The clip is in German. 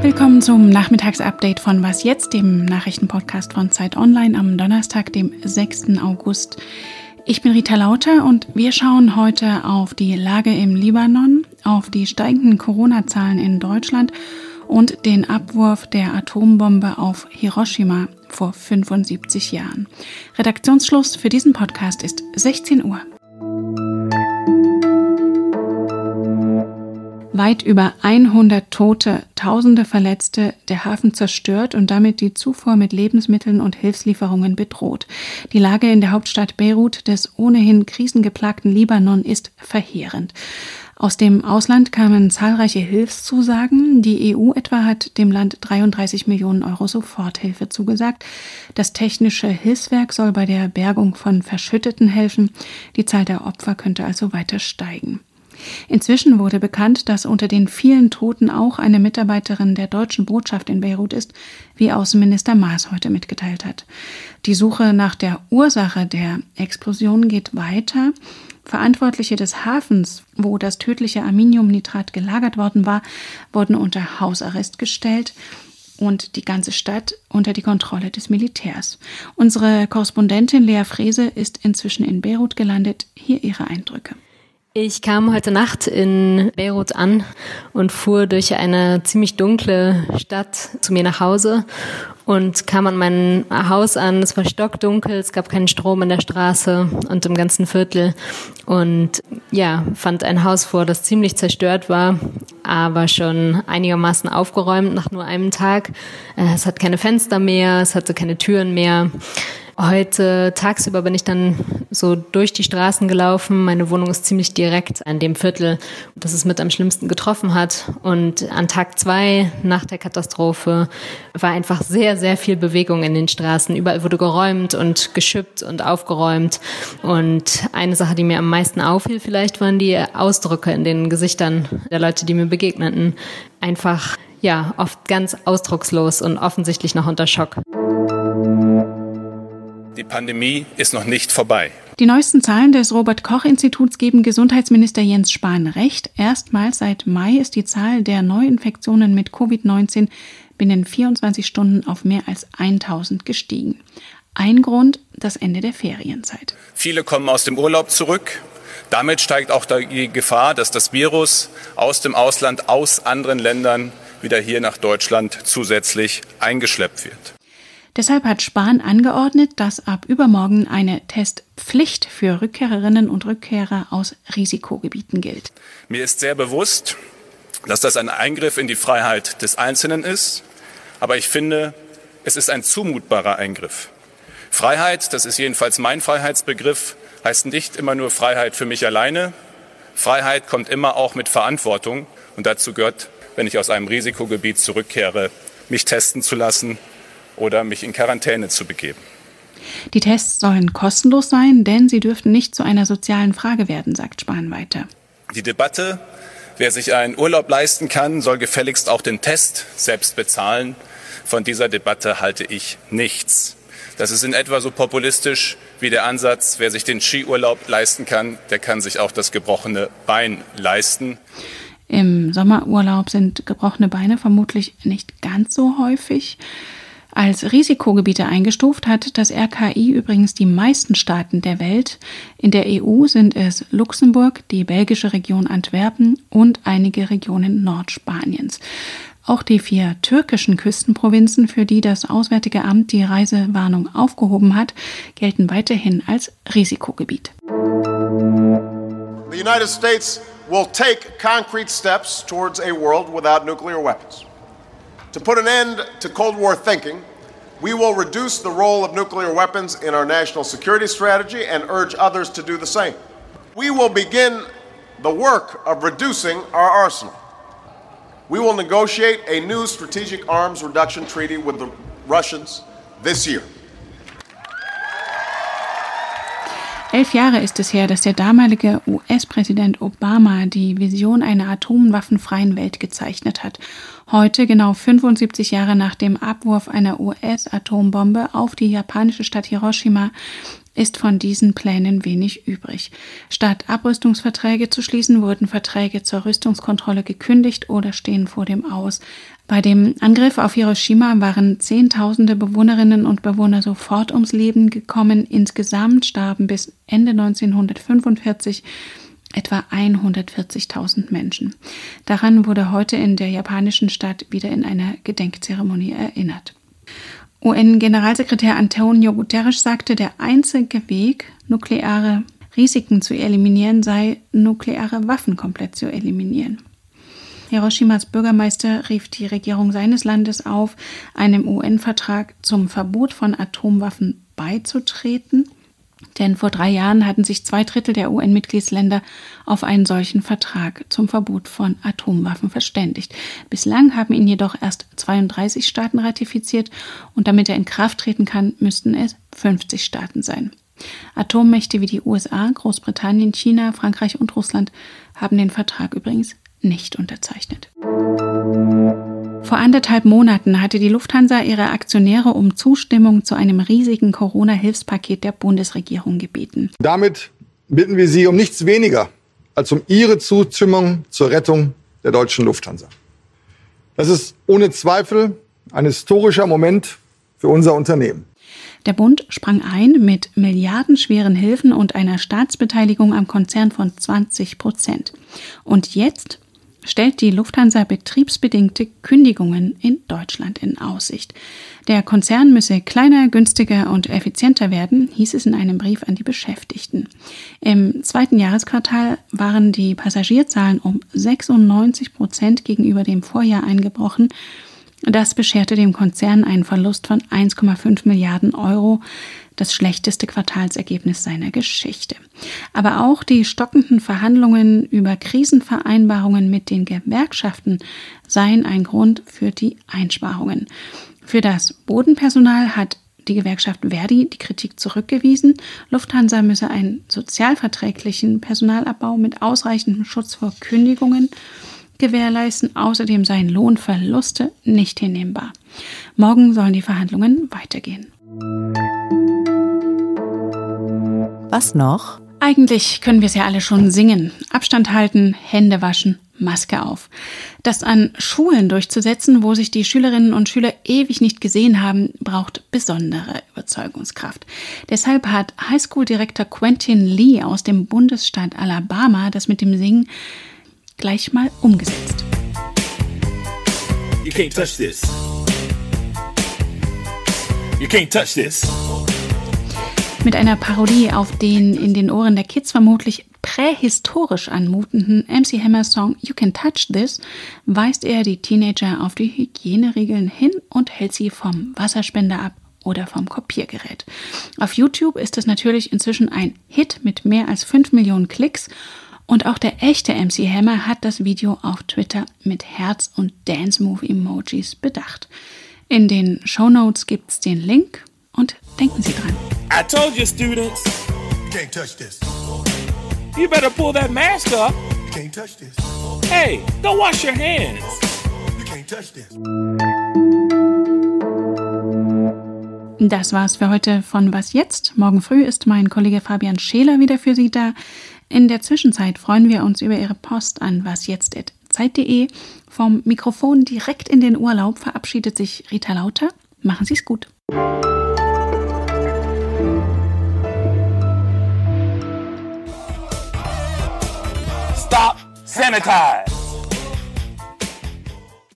Willkommen zum Nachmittagsupdate von Was jetzt, dem Nachrichtenpodcast von Zeit Online am Donnerstag, dem 6. August. Ich bin Rita Lauter und wir schauen heute auf die Lage im Libanon, auf die steigenden Corona-Zahlen in Deutschland und den Abwurf der Atombombe auf Hiroshima vor 75 Jahren. Redaktionsschluss für diesen Podcast ist 16 Uhr. Weit über 100 Tote, Tausende Verletzte, der Hafen zerstört und damit die Zufuhr mit Lebensmitteln und Hilfslieferungen bedroht. Die Lage in der Hauptstadt Beirut des ohnehin krisengeplagten Libanon ist verheerend. Aus dem Ausland kamen zahlreiche Hilfszusagen. Die EU etwa hat dem Land 33 Millionen Euro Soforthilfe zugesagt. Das technische Hilfswerk soll bei der Bergung von Verschütteten helfen. Die Zahl der Opfer könnte also weiter steigen. Inzwischen wurde bekannt, dass unter den vielen Toten auch eine Mitarbeiterin der deutschen Botschaft in Beirut ist, wie Außenminister Maas heute mitgeteilt hat. Die Suche nach der Ursache der Explosion geht weiter. Verantwortliche des Hafens, wo das tödliche Aminiumnitrat gelagert worden war, wurden unter Hausarrest gestellt und die ganze Stadt unter die Kontrolle des Militärs. Unsere Korrespondentin Lea Frese ist inzwischen in Beirut gelandet. Hier ihre Eindrücke. Ich kam heute Nacht in Beirut an und fuhr durch eine ziemlich dunkle Stadt zu mir nach Hause und kam an mein Haus an. Es war stockdunkel, es gab keinen Strom in der Straße und im ganzen Viertel. Und ja, fand ein Haus vor, das ziemlich zerstört war, aber schon einigermaßen aufgeräumt nach nur einem Tag. Äh, es hat keine Fenster mehr, es hatte keine Türen mehr. Heute tagsüber bin ich dann so durch die Straßen gelaufen. Meine Wohnung ist ziemlich direkt an dem Viertel, das es mit am schlimmsten getroffen hat. Und an Tag zwei nach der Katastrophe war einfach sehr, sehr viel Bewegung in den Straßen. Überall wurde geräumt und geschüppt und aufgeräumt. Und eine Sache, die mir am meisten auffiel vielleicht, waren die Ausdrücke in den Gesichtern der Leute, die mir begegneten. Einfach, ja, oft ganz ausdruckslos und offensichtlich noch unter Schock. Die Pandemie ist noch nicht vorbei. Die neuesten Zahlen des Robert Koch Instituts geben Gesundheitsminister Jens Spahn recht. Erstmals seit Mai ist die Zahl der Neuinfektionen mit Covid-19 binnen 24 Stunden auf mehr als 1000 gestiegen. Ein Grund, das Ende der Ferienzeit. Viele kommen aus dem Urlaub zurück. Damit steigt auch die Gefahr, dass das Virus aus dem Ausland, aus anderen Ländern wieder hier nach Deutschland zusätzlich eingeschleppt wird. Deshalb hat Spahn angeordnet, dass ab übermorgen eine Testpflicht für Rückkehrerinnen und Rückkehrer aus Risikogebieten gilt. Mir ist sehr bewusst, dass das ein Eingriff in die Freiheit des Einzelnen ist, aber ich finde, es ist ein zumutbarer Eingriff. Freiheit, das ist jedenfalls mein Freiheitsbegriff, heißt nicht immer nur Freiheit für mich alleine. Freiheit kommt immer auch mit Verantwortung und dazu gehört, wenn ich aus einem Risikogebiet zurückkehre, mich testen zu lassen oder mich in Quarantäne zu begeben. Die Tests sollen kostenlos sein, denn sie dürften nicht zu einer sozialen Frage werden, sagt Spahn weiter. Die Debatte, wer sich einen Urlaub leisten kann, soll gefälligst auch den Test selbst bezahlen. Von dieser Debatte halte ich nichts. Das ist in etwa so populistisch wie der Ansatz, wer sich den Skiurlaub leisten kann, der kann sich auch das gebrochene Bein leisten. Im Sommerurlaub sind gebrochene Beine vermutlich nicht ganz so häufig. Als Risikogebiete eingestuft hat das RKI übrigens die meisten Staaten der Welt. In der EU sind es Luxemburg, die belgische Region Antwerpen und einige Regionen Nordspaniens. Auch die vier türkischen Küstenprovinzen, für die das Auswärtige Amt die Reisewarnung aufgehoben hat, gelten weiterhin als Risikogebiet. The United States will take concrete steps towards a world without nuclear weapons. To put an end to Cold War thinking, we will reduce the role of nuclear weapons in our national security strategy and urge others to do the same. We will begin the work of reducing our arsenal. We will negotiate a new strategic arms reduction treaty with the Russians this year. Elf Jahre ist es her, dass der damalige US-Präsident Obama die Vision einer atomwaffenfreien Welt gezeichnet hat. Heute, genau 75 Jahre nach dem Abwurf einer US-Atombombe auf die japanische Stadt Hiroshima, ist von diesen Plänen wenig übrig. Statt Abrüstungsverträge zu schließen, wurden Verträge zur Rüstungskontrolle gekündigt oder stehen vor dem Aus. Bei dem Angriff auf Hiroshima waren Zehntausende Bewohnerinnen und Bewohner sofort ums Leben gekommen. Insgesamt starben bis Ende 1945 etwa 140.000 Menschen. Daran wurde heute in der japanischen Stadt wieder in einer Gedenkzeremonie erinnert. UN-Generalsekretär Antonio Guterres sagte, der einzige Weg, nukleare Risiken zu eliminieren, sei, nukleare Waffen komplett zu eliminieren. Hiroshimas Bürgermeister rief die Regierung seines Landes auf, einem UN-Vertrag zum Verbot von Atomwaffen beizutreten denn vor drei Jahren hatten sich zwei Drittel der UN-Mitgliedsländer auf einen solchen Vertrag zum Verbot von Atomwaffen verständigt. Bislang haben ihn jedoch erst 32 Staaten ratifiziert und damit er in Kraft treten kann, müssten es 50 Staaten sein. Atommächte wie die USA, Großbritannien, China, Frankreich und Russland haben den Vertrag übrigens nicht unterzeichnet. Vor anderthalb Monaten hatte die Lufthansa ihre Aktionäre um Zustimmung zu einem riesigen Corona-Hilfspaket der Bundesregierung gebeten. Damit bitten wir Sie um nichts weniger als um Ihre Zustimmung zur Rettung der deutschen Lufthansa. Das ist ohne Zweifel ein historischer Moment für unser Unternehmen. Der Bund sprang ein mit milliardenschweren Hilfen und einer Staatsbeteiligung am Konzern von 20 Prozent. Und jetzt stellt die Lufthansa betriebsbedingte Kündigungen in Deutschland in Aussicht. Der Konzern müsse kleiner, günstiger und effizienter werden, hieß es in einem Brief an die Beschäftigten. Im zweiten Jahresquartal waren die Passagierzahlen um 96 Prozent gegenüber dem Vorjahr eingebrochen. Das bescherte dem Konzern einen Verlust von 1,5 Milliarden Euro das schlechteste Quartalsergebnis seiner Geschichte. Aber auch die stockenden Verhandlungen über Krisenvereinbarungen mit den Gewerkschaften seien ein Grund für die Einsparungen. Für das Bodenpersonal hat die Gewerkschaft Verdi die Kritik zurückgewiesen. Lufthansa müsse einen sozialverträglichen Personalabbau mit ausreichendem Schutz vor Kündigungen gewährleisten. Außerdem seien Lohnverluste nicht hinnehmbar. Morgen sollen die Verhandlungen weitergehen. Was noch? Eigentlich können wir es ja alle schon singen. Abstand halten, Hände waschen, Maske auf. Das an Schulen durchzusetzen, wo sich die Schülerinnen und Schüler ewig nicht gesehen haben, braucht besondere Überzeugungskraft. Deshalb hat Highschool-Direktor Quentin Lee aus dem Bundesstaat Alabama das mit dem Singen gleich mal umgesetzt. You can't touch this. You can't touch this mit einer Parodie auf den in den Ohren der Kids vermutlich prähistorisch anmutenden MC Hammer Song You Can Touch This weist er die Teenager auf die Hygieneregeln hin und hält sie vom Wasserspender ab oder vom Kopiergerät. Auf YouTube ist es natürlich inzwischen ein Hit mit mehr als 5 Millionen Klicks und auch der echte MC Hammer hat das Video auf Twitter mit Herz- und Dance-Move-Emojis bedacht. In den Show Notes gibt's den Link und denken Sie dran. I told you, students. You can't touch this. You better pull that mask up. You can't touch this. Hey, go wash your hands. You can't touch this. Das war's für heute von Was jetzt? Morgen früh ist mein Kollege Fabian Scheler wieder für Sie da. In der Zwischenzeit freuen wir uns über Ihre Post an wasjetzt.zeit.de. Vom Mikrofon direkt in den Urlaub verabschiedet sich Rita Lauter. Machen Sie's gut. Stop. Sanitize.